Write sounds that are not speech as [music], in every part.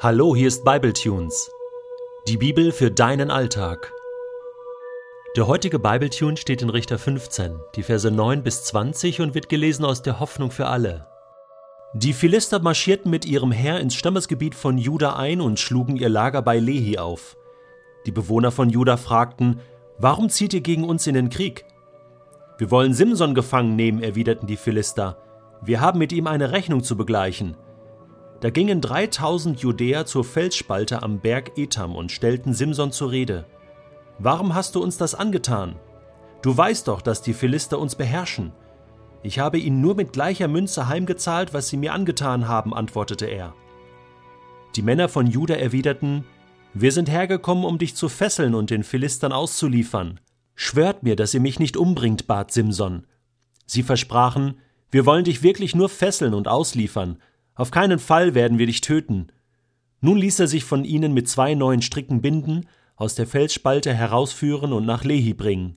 Hallo, hier ist Bibletunes. Die Bibel für deinen Alltag. Der heutige Bibletune steht in Richter 15, die Verse 9 bis 20 und wird gelesen aus der Hoffnung für alle. Die Philister marschierten mit ihrem Heer ins Stammesgebiet von Juda ein und schlugen ihr Lager bei Lehi auf. Die Bewohner von Juda fragten: Warum zieht ihr gegen uns in den Krieg? Wir wollen Simson gefangen nehmen, erwiderten die Philister. Wir haben mit ihm eine Rechnung zu begleichen. Da gingen 3000 Judäer zur Felsspalte am Berg Etam und stellten Simson zur Rede. Warum hast du uns das angetan? Du weißt doch, dass die Philister uns beherrschen. Ich habe ihnen nur mit gleicher Münze heimgezahlt, was sie mir angetan haben, antwortete er. Die Männer von Juda erwiderten, wir sind hergekommen, um dich zu fesseln und den Philistern auszuliefern. Schwört mir, dass ihr mich nicht umbringt, bat Simson. Sie versprachen, wir wollen dich wirklich nur fesseln und ausliefern, auf keinen Fall werden wir dich töten. Nun ließ er sich von ihnen mit zwei neuen Stricken binden, aus der Felsspalte herausführen und nach Lehi bringen.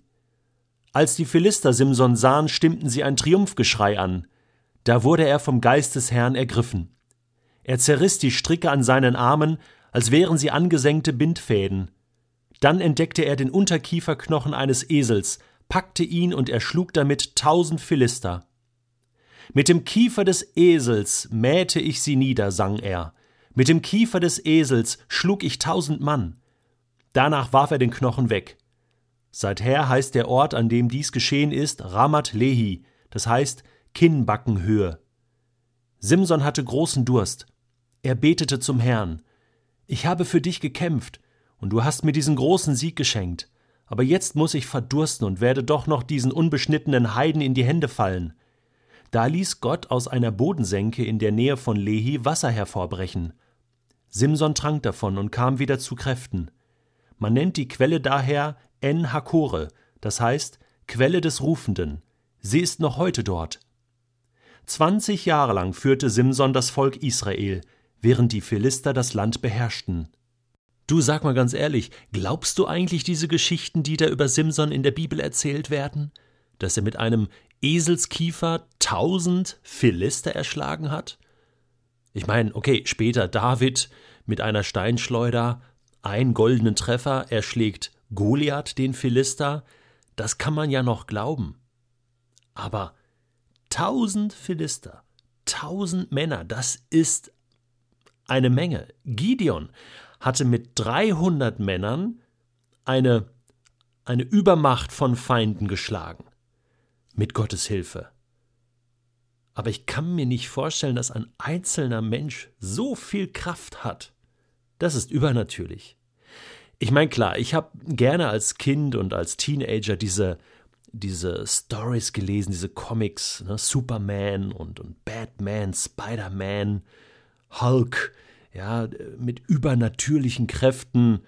Als die Philister Simson sahen, stimmten sie ein Triumphgeschrei an. Da wurde er vom Geist des Herrn ergriffen. Er zerriss die Stricke an seinen Armen, als wären sie angesenkte Bindfäden. Dann entdeckte er den Unterkieferknochen eines Esels, packte ihn und erschlug damit tausend Philister. Mit dem Kiefer des Esels mähte ich sie nieder, sang er. Mit dem Kiefer des Esels schlug ich tausend Mann. Danach warf er den Knochen weg. Seither heißt der Ort, an dem dies geschehen ist, Ramat Lehi, das heißt Kinnbackenhöhe. Simson hatte großen Durst. Er betete zum Herrn. Ich habe für dich gekämpft, und du hast mir diesen großen Sieg geschenkt. Aber jetzt muss ich verdursten und werde doch noch diesen unbeschnittenen Heiden in die Hände fallen. Da ließ Gott aus einer Bodensenke in der Nähe von Lehi Wasser hervorbrechen. Simson trank davon und kam wieder zu Kräften. Man nennt die Quelle daher En Hakore, das heißt Quelle des Rufenden. Sie ist noch heute dort. Zwanzig Jahre lang führte Simson das Volk Israel, während die Philister das Land beherrschten. Du sag mal ganz ehrlich, glaubst du eigentlich diese Geschichten, die da über Simson in der Bibel erzählt werden? Dass er mit einem Eselskiefer tausend Philister erschlagen hat? Ich meine, okay, später David mit einer Steinschleuder, einen goldenen Treffer, erschlägt Goliath den Philister, das kann man ja noch glauben. Aber tausend Philister, tausend Männer, das ist eine Menge. Gideon hatte mit 300 Männern eine, eine Übermacht von Feinden geschlagen mit Gottes Hilfe. Aber ich kann mir nicht vorstellen, dass ein einzelner Mensch so viel Kraft hat. Das ist übernatürlich. Ich meine, klar, ich habe gerne als Kind und als Teenager diese, diese Stories gelesen, diese Comics, ne? Superman und, und Batman, Spider-Man, Hulk, ja, mit übernatürlichen Kräften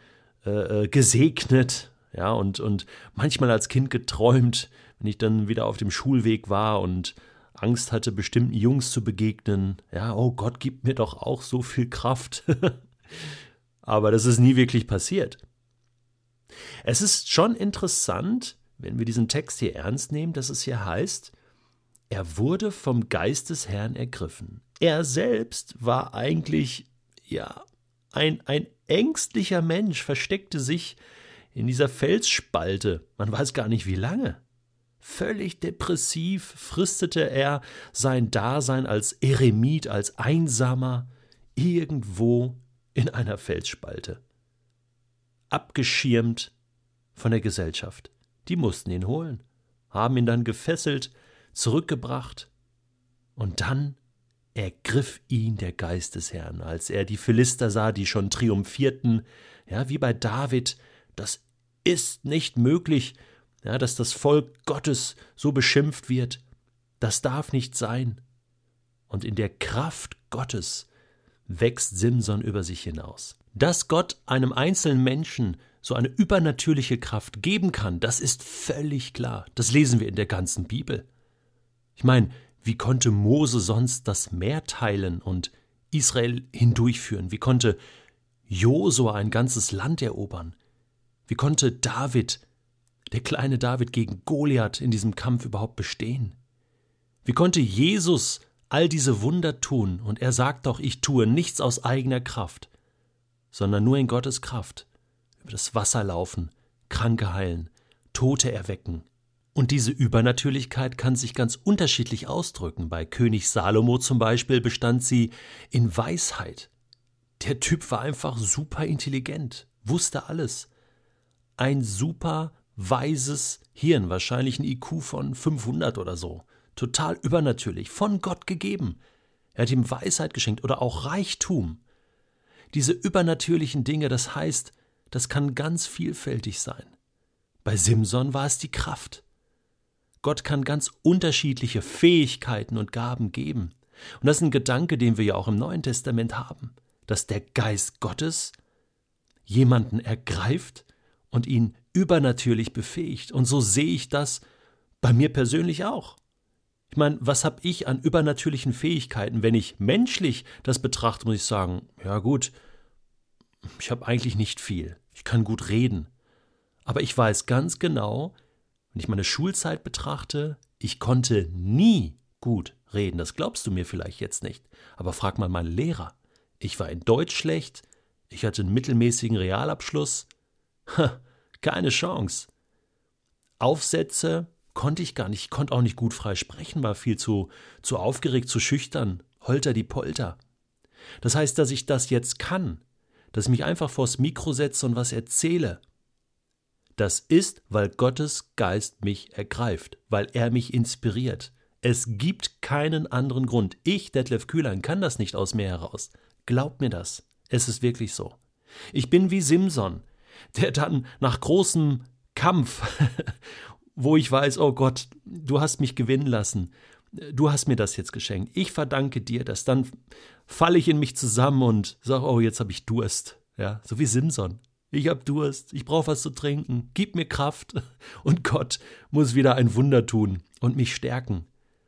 äh, äh gesegnet, ja, und, und manchmal als Kind geträumt, wenn ich dann wieder auf dem Schulweg war und Angst hatte, bestimmten Jungs zu begegnen. Ja, oh Gott, gib mir doch auch so viel Kraft. [laughs] Aber das ist nie wirklich passiert. Es ist schon interessant, wenn wir diesen Text hier ernst nehmen, dass es hier heißt, er wurde vom Geist des Herrn ergriffen. Er selbst war eigentlich, ja, ein, ein ängstlicher Mensch, versteckte sich in dieser Felsspalte, man weiß gar nicht wie lange. Völlig depressiv fristete er sein Dasein als Eremit, als Einsamer, irgendwo in einer Felsspalte. Abgeschirmt von der Gesellschaft. Die mussten ihn holen, haben ihn dann gefesselt, zurückgebracht, und dann ergriff ihn der Geist des Herrn, als er die Philister sah, die schon triumphierten, ja, wie bei David, das ist nicht möglich, ja, dass das Volk Gottes so beschimpft wird. Das darf nicht sein. Und in der Kraft Gottes wächst Simson über sich hinaus. Dass Gott einem einzelnen Menschen so eine übernatürliche Kraft geben kann, das ist völlig klar. Das lesen wir in der ganzen Bibel. Ich meine, wie konnte Mose sonst das Meer teilen und Israel hindurchführen? Wie konnte Josua ein ganzes Land erobern? Wie konnte David der kleine David gegen Goliath in diesem Kampf überhaupt bestehen? Wie konnte Jesus all diese Wunder tun und er sagt doch, ich tue nichts aus eigener Kraft, sondern nur in Gottes Kraft. Über das Wasser laufen, Kranke heilen, Tote erwecken. Und diese Übernatürlichkeit kann sich ganz unterschiedlich ausdrücken. Bei König Salomo zum Beispiel bestand sie in Weisheit. Der Typ war einfach super intelligent, wusste alles. Ein super weises Hirn, wahrscheinlich ein IQ von 500 oder so. Total übernatürlich, von Gott gegeben. Er hat ihm Weisheit geschenkt oder auch Reichtum. Diese übernatürlichen Dinge, das heißt, das kann ganz vielfältig sein. Bei Simson war es die Kraft. Gott kann ganz unterschiedliche Fähigkeiten und Gaben geben. Und das ist ein Gedanke, den wir ja auch im Neuen Testament haben, dass der Geist Gottes jemanden ergreift und ihn übernatürlich befähigt. Und so sehe ich das bei mir persönlich auch. Ich meine, was habe ich an übernatürlichen Fähigkeiten? Wenn ich menschlich das betrachte, muss ich sagen, ja gut, ich habe eigentlich nicht viel. Ich kann gut reden. Aber ich weiß ganz genau, wenn ich meine Schulzeit betrachte, ich konnte nie gut reden. Das glaubst du mir vielleicht jetzt nicht. Aber frag mal meine Lehrer. Ich war in Deutsch schlecht, ich hatte einen mittelmäßigen Realabschluss. Ha, keine Chance. Aufsätze konnte ich gar nicht, ich konnte auch nicht gut frei sprechen, war viel zu, zu aufgeregt, zu schüchtern, holter die Polter. Das heißt, dass ich das jetzt kann, dass ich mich einfach vors Mikro setze und was erzähle. Das ist, weil Gottes Geist mich ergreift, weil er mich inspiriert. Es gibt keinen anderen Grund. Ich, Detlef Kühlein, kann das nicht aus mir heraus. Glaub mir das. Es ist wirklich so. Ich bin wie Simson, der dann nach großem Kampf, [laughs] wo ich weiß, oh Gott, du hast mich gewinnen lassen, du hast mir das jetzt geschenkt. Ich verdanke dir das. Dann falle ich in mich zusammen und sage, oh, jetzt habe ich Durst. Ja, so wie Simson. Ich habe Durst, ich brauche was zu trinken, gib mir Kraft. [laughs] Und Gott muss wieder ein Wunder tun und mich stärken.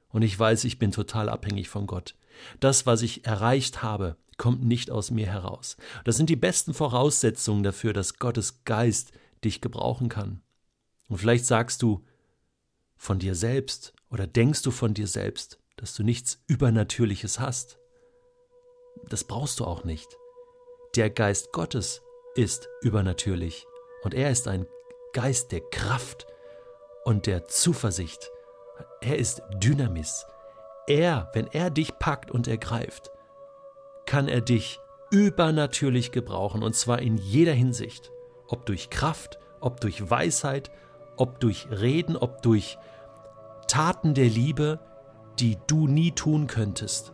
Und ich weiß, ich bin total abhängig von Gott. Das, was ich erreicht habe, kommt nicht aus mir heraus. Das sind die besten Voraussetzungen dafür, dass Gottes Geist dich gebrauchen kann. Und vielleicht sagst du von dir selbst oder denkst du von dir selbst, dass du nichts Übernatürliches hast. Das brauchst du auch nicht. Der Geist Gottes ist übernatürlich und er ist ein Geist der Kraft und der Zuversicht. Er ist Dynamis. Er, wenn er dich packt und ergreift, kann er dich übernatürlich gebrauchen und zwar in jeder Hinsicht. Ob durch Kraft, ob durch Weisheit, ob durch Reden, ob durch Taten der Liebe, die du nie tun könntest.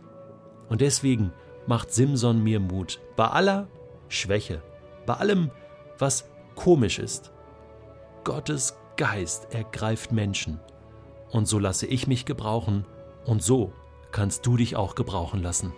Und deswegen macht Simson mir Mut. Bei aller Schwäche, bei allem, was komisch ist. Gottes Geist ergreift Menschen. Und so lasse ich mich gebrauchen und so kannst du dich auch gebrauchen lassen.